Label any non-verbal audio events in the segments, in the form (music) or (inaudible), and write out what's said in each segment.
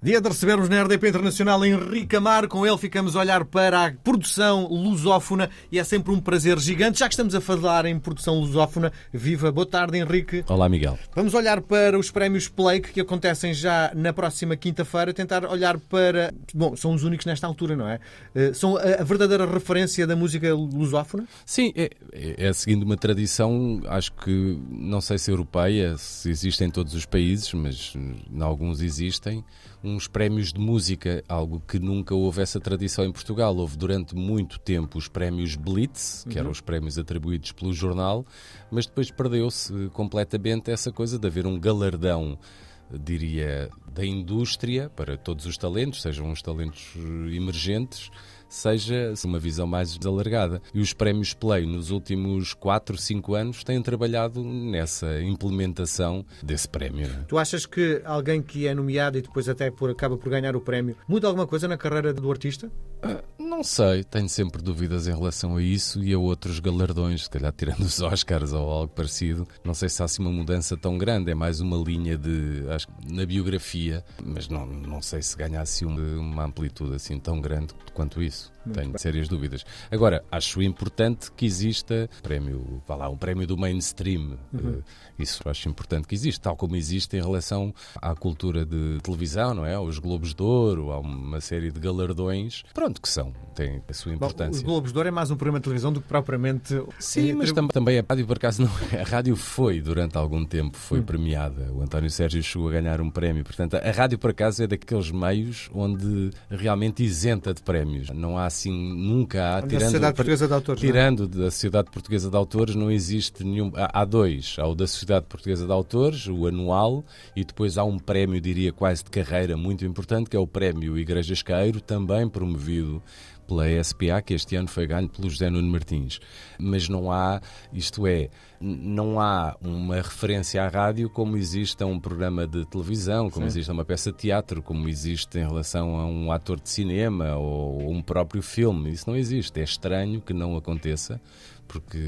Dia de recebermos na RDP Internacional Henrique Amar. Com ele ficamos a olhar para a produção lusófona e é sempre um prazer gigante. Já que estamos a falar em produção lusófona, viva, boa tarde, Henrique. Olá, Miguel. Vamos olhar para os prémios Plake que acontecem já na próxima quinta-feira. Tentar olhar para. Bom, são os únicos nesta altura, não é? Eh, são a verdadeira referência da música lusófona? Sim, é, é, é seguindo uma tradição, acho que, não sei se europeia, se existe em todos os países, mas em alguns existem uns prémios de música, algo que nunca houve essa tradição em Portugal. Houve durante muito tempo os prémios Blitz, que uhum. eram os prémios atribuídos pelo jornal, mas depois perdeu-se completamente essa coisa de haver um galardão diria, da indústria para todos os talentos, sejam os talentos emergentes, seja uma visão mais alargada. E os prémios Play nos últimos 4, 5 anos têm trabalhado nessa implementação desse prémio. É? Tu achas que alguém que é nomeado e depois até por, acaba por ganhar o prémio muda alguma coisa na carreira do artista? Uh, não sei, tenho sempre dúvidas em relação a isso e a outros galardões, se calhar tirando os Oscars ou algo parecido. Não sei se há assim uma mudança tão grande, é mais uma linha de, acho, na biografia, mas não, não sei se ganhasse uma, uma amplitude assim tão grande quanto isso. Muito Tenho bem. sérias dúvidas. Agora, acho importante que exista prémio, vá lá, um prémio do mainstream. Uhum. Eh, isso acho importante que exista, tal como existe em relação à cultura de televisão, não é? Os Globos de Ouro, há uma série de galardões, pronto, que são, têm a sua importância. Bom, os Globos de Ouro é mais um programa de televisão do que propriamente. Sim, mas tam também a rádio, por acaso, não. É. A rádio foi, durante algum tempo, foi uhum. premiada. O António Sérgio chegou a ganhar um prémio. Portanto, a rádio, por acaso, é daqueles meios onde realmente isenta de prémios. Não há assim, nunca há. Tirando, Sociedade Portuguesa de Autores. É? Tirando é? da Sociedade Portuguesa de Autores, não existe nenhum. Há, há, dois. Há o da Sociedade Portuguesa de Autores, o anual, e depois há um prémio, diria quase de carreira, muito importante, que é o Prémio Igreja Esqueiro, também promovido pela SPA, que este ano foi ganho pelo José Nuno Martins. Mas não há, isto é, não há uma referência à rádio como existe a um programa de televisão, como Sim. existe a uma peça de teatro, como existe em relação a um ator de cinema ou um próprio filme. Isso não existe. É estranho que não aconteça porque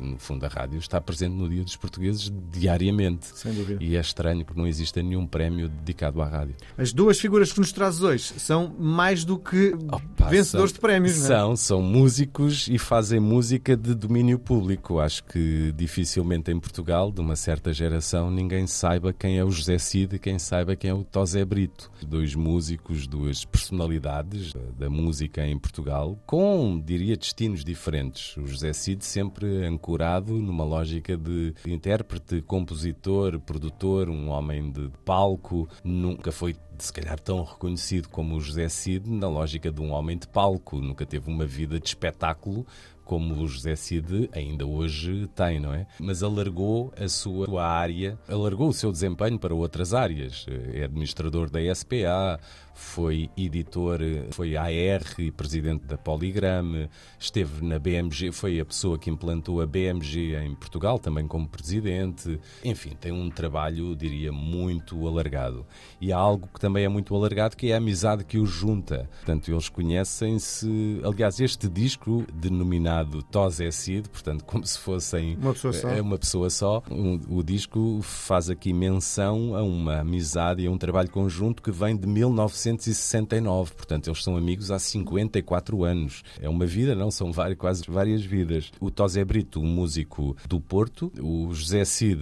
no fundo a rádio está presente no dia dos portugueses diariamente. Sem dúvida. E é estranho porque não existe nenhum prémio dedicado à rádio. As duas figuras que nos trazes hoje são mais do que Opa, vencedores são, de prémios, não é? São, são músicos e fazem música de domínio público. Acho que dificilmente em Portugal, de uma certa geração, ninguém saiba quem é o José Cid e quem saiba quem é o Tosé Brito. Dois músicos, duas personalidades da música em Portugal, com, diria, destinos diferentes. O José Cid sempre ancorado numa lógica de intérprete, compositor, produtor, um homem de palco, nunca foi se calhar tão reconhecido como o José Cid na lógica de um homem de palco, nunca teve uma vida de espetáculo como o José Cid ainda hoje tem, não é? Mas alargou a sua área, alargou o seu desempenho para outras áreas. É administrador da SPA, foi editor, foi AR e presidente da Poligram, esteve na BMG, foi a pessoa que implantou a BMG em Portugal, também como presidente. Enfim, tem um trabalho, diria, muito alargado. E há algo que também é muito alargado, que é a amizade que os junta. Portanto, eles conhecem-se. Aliás, este disco, denominado Tos é Cid, portanto, (laughs) como se fossem uma pessoa só, é uma pessoa só o, o disco faz aqui menção a uma amizade e a um trabalho conjunto que vem de 1900 1969. Portanto, eles são amigos há 54 anos. É uma vida, não? São várias, quase várias vidas. O Tosé Brito, um músico do Porto. O José Cid,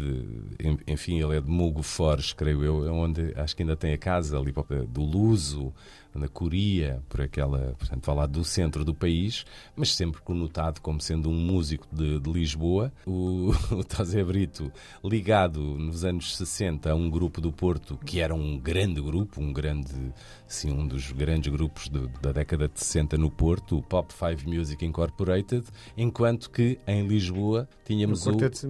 enfim, ele é de Mugo Fortes, creio eu, é onde acho que ainda tem a casa ali do Luso na Coria, por aquela, portanto, falar do centro do país, mas sempre conotado como sendo um músico de, de Lisboa. O, (laughs) o Brito, ligado nos anos 60 a um grupo do Porto que era um grande grupo, um grande, sim, um dos grandes grupos de, da década de 60 no Porto, o Pop Five Music Incorporated, enquanto que em Lisboa tínhamos o Quarteto,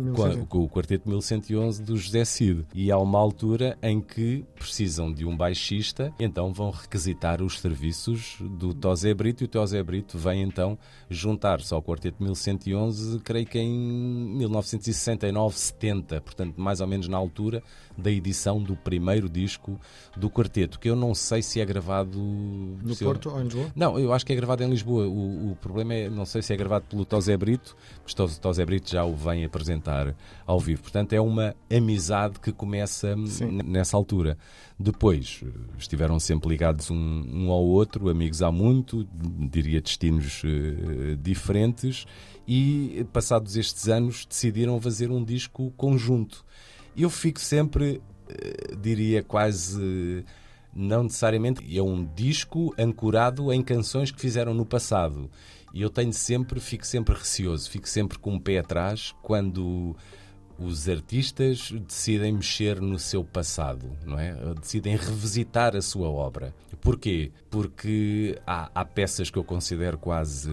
o, o Quarteto 1111 do José Cid. E há uma altura em que precisam de um baixista, então vão requisitar os serviços do Tosé Brito e o Tosé Brito vem então juntar-se ao Quarteto 1111, creio que em 1969, 70, portanto, mais ou menos na altura da edição do primeiro disco do quarteto, que eu não sei se é gravado no Porto ou em Lisboa? Não, eu acho que é gravado em Lisboa. O, o problema é, não sei se é gravado pelo Tosé Brito, mas o Tosé Brito já o vem apresentar ao vivo. Portanto, é uma amizade que começa Sim. nessa altura. Depois, estiveram sempre ligados um, um, ao outro, amigos há muito, diria destinos uh, diferentes, e passados estes anos decidiram fazer um disco conjunto. Eu fico sempre, uh, diria quase. não necessariamente, é um disco ancorado em canções que fizeram no passado. E eu tenho sempre, fico sempre receoso, fico sempre com o um pé atrás quando os artistas decidem mexer no seu passado, não é? Decidem revisitar a sua obra. Porquê? Porque há, há peças que eu considero quase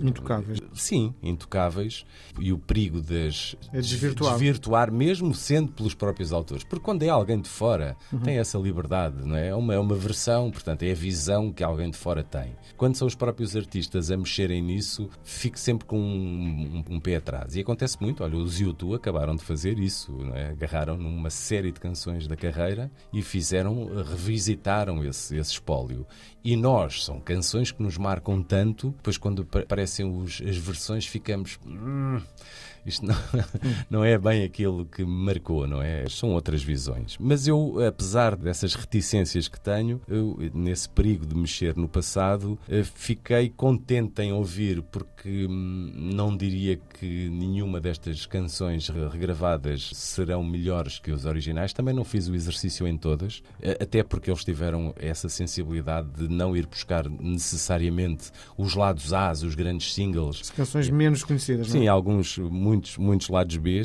intocáveis. Sim, intocáveis. E o perigo das é desvirtuar. desvirtuar, mesmo sendo pelos próprios autores. Porque quando é alguém de fora, uhum. tem essa liberdade, não é? É uma, é uma versão, portanto, é a visão que alguém de fora tem. Quando são os próprios artistas a mexerem nisso, fico sempre com um, um, um pé atrás. E acontece muito, olha, os YouTube acabaram de fazer isso, é? agarraram numa série de canções da carreira e fizeram, revisitaram esse, esse espólio. E nós, são canções que nos marcam tanto, depois quando aparecem os, as versões ficamos. Hum, isto não, (laughs) não é bem aquilo que me marcou, não é? São outras visões. Mas eu, apesar dessas reticências que tenho, eu, nesse perigo de mexer no passado, eh, fiquei contente em ouvir, porque hum, não diria que nenhuma destas canções regravadas serão melhores que os originais. Também não fiz o exercício em todas, até porque eles tiveram essa sensibilidade de não ir buscar necessariamente os lados A, os grandes singles. Canções menos conhecidas, não é? Sim, alguns muito muitos, muitos lados B,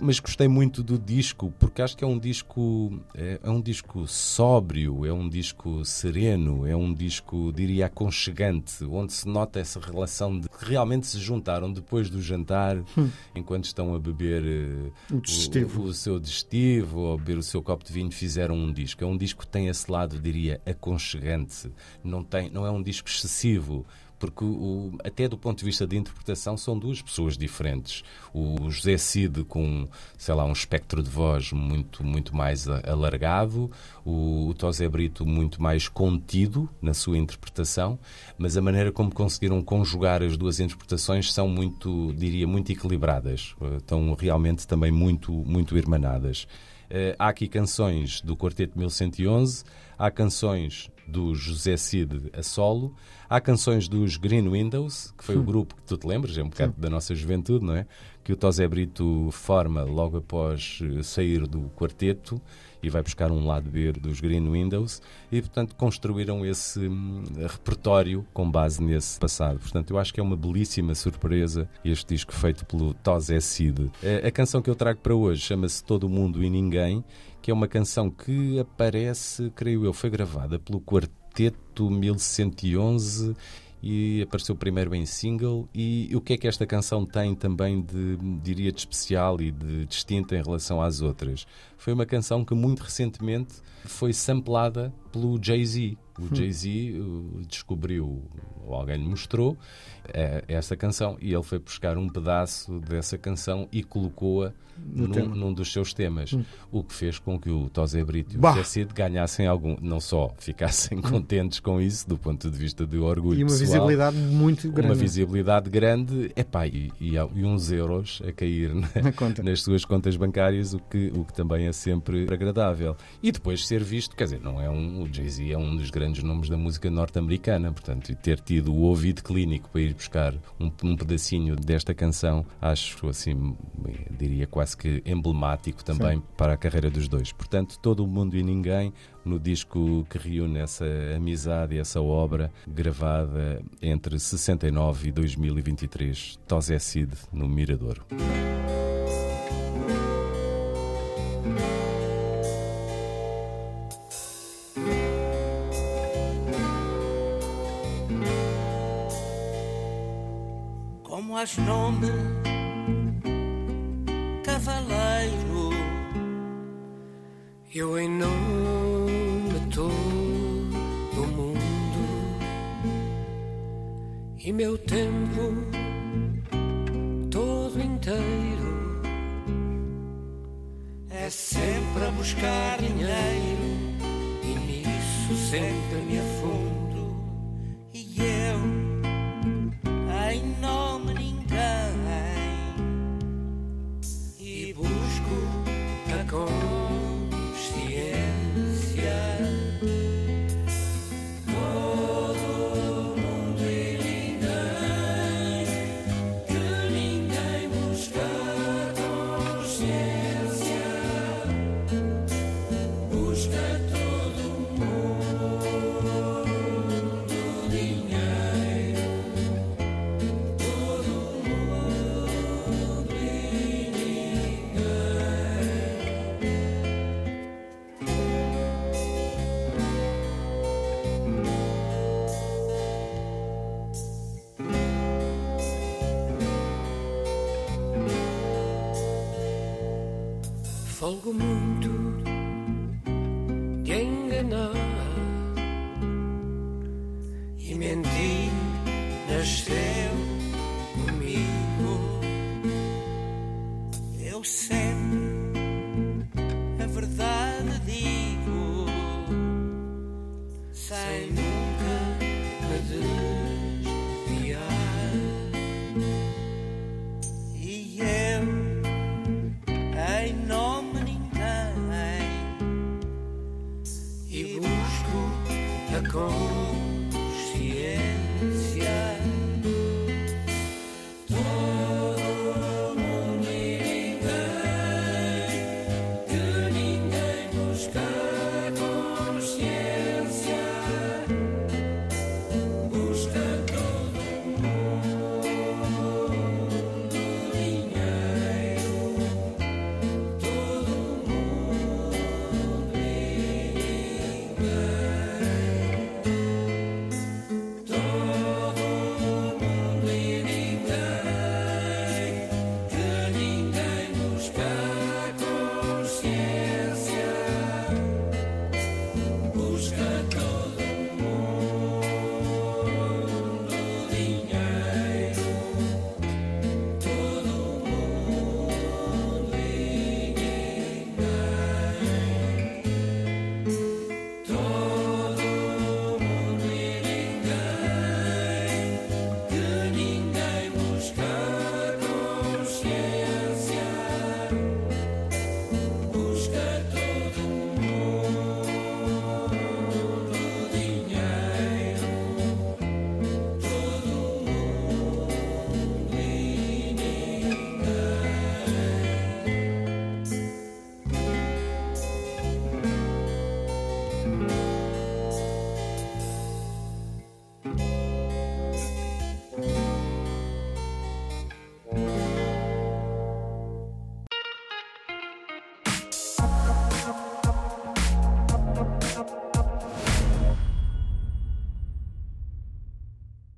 mas gostei muito do disco, porque acho que é um disco é, é, um disco sóbrio, é um disco sereno, é um disco, diria, aconchegante, onde se nota essa relação de que realmente se juntaram depois do jantar, hum. enquanto estão a beber uh, o, o, o, seu digestivo ou a beber o seu copo de vinho, fizeram um disco. É um disco que tem esse lado, diria, aconchegante, não, tem, não é um disco excessivo porque o, até do ponto de vista de interpretação são duas pessoas diferentes. O José Cid com, sei lá, um espectro de voz muito, muito mais alargado, o, o Tosé Brito muito mais contido na sua interpretação, mas a maneira como conseguiram conjugar as duas interpretações são muito, diria, muito equilibradas. Estão realmente também muito, muito irmanadas. Uh, há aqui canções do Quarteto 1111, há canções do José Cid a solo, há canções dos Green Windows, que foi o grupo que tu te lembras, é um bocado Sim. da nossa juventude, não é? Que o Tosé Brito forma logo após eh, sair do quarteto e vai buscar um lado B dos Green Windows e, portanto, construíram esse hum, repertório com base nesse passado. Portanto, eu acho que é uma belíssima surpresa este disco feito pelo Tosé Cid. A, a canção que eu trago para hoje chama-se Todo Mundo e Ninguém, que é uma canção que aparece, creio eu, foi gravada pelo Quarteto 1111 e apareceu primeiro em single. E o que é que esta canção tem também de, diria, de especial e de distinta em relação às outras? Foi uma canção que muito recentemente foi samplada pelo Jay-Z. O hum. Jay-Z uh, descobriu, ou alguém lhe mostrou, é, essa canção e ele foi buscar um pedaço dessa canção e colocou-a num, num, dos seus temas. Hum. O que fez com que o Tosé Brito e o José Cid ganhassem algum, não só ficassem hum. contentes com isso, do ponto de vista de orgulho E uma pessoal, visibilidade muito grande. Uma visibilidade grande epá, e, e, e uns euros a cair na, na nas suas contas bancárias, o que, o que também é sempre agradável. E depois ser visto, quer dizer, não é um, o Jay-Z é um dos grandes nomes da música norte-americana, portanto, e ter tido o ouvido clínico para ir buscar um, um pedacinho desta canção, acho assim, diria quase que emblemático também Sim. para a carreira dos dois. Portanto, todo o mundo e ninguém no disco que reúne essa amizade e essa obra gravada entre 69 e 2023, Tosé Cid no Miradouro. faz nome cavaleiro. Eu em nome todo o mundo e meu tempo todo inteiro é sempre a buscar dinheiro e nisso sempre me afirmo. Folgo muito de enganar e mentir nasceu comigo. Eu sempre a verdade digo sem nunca me cold.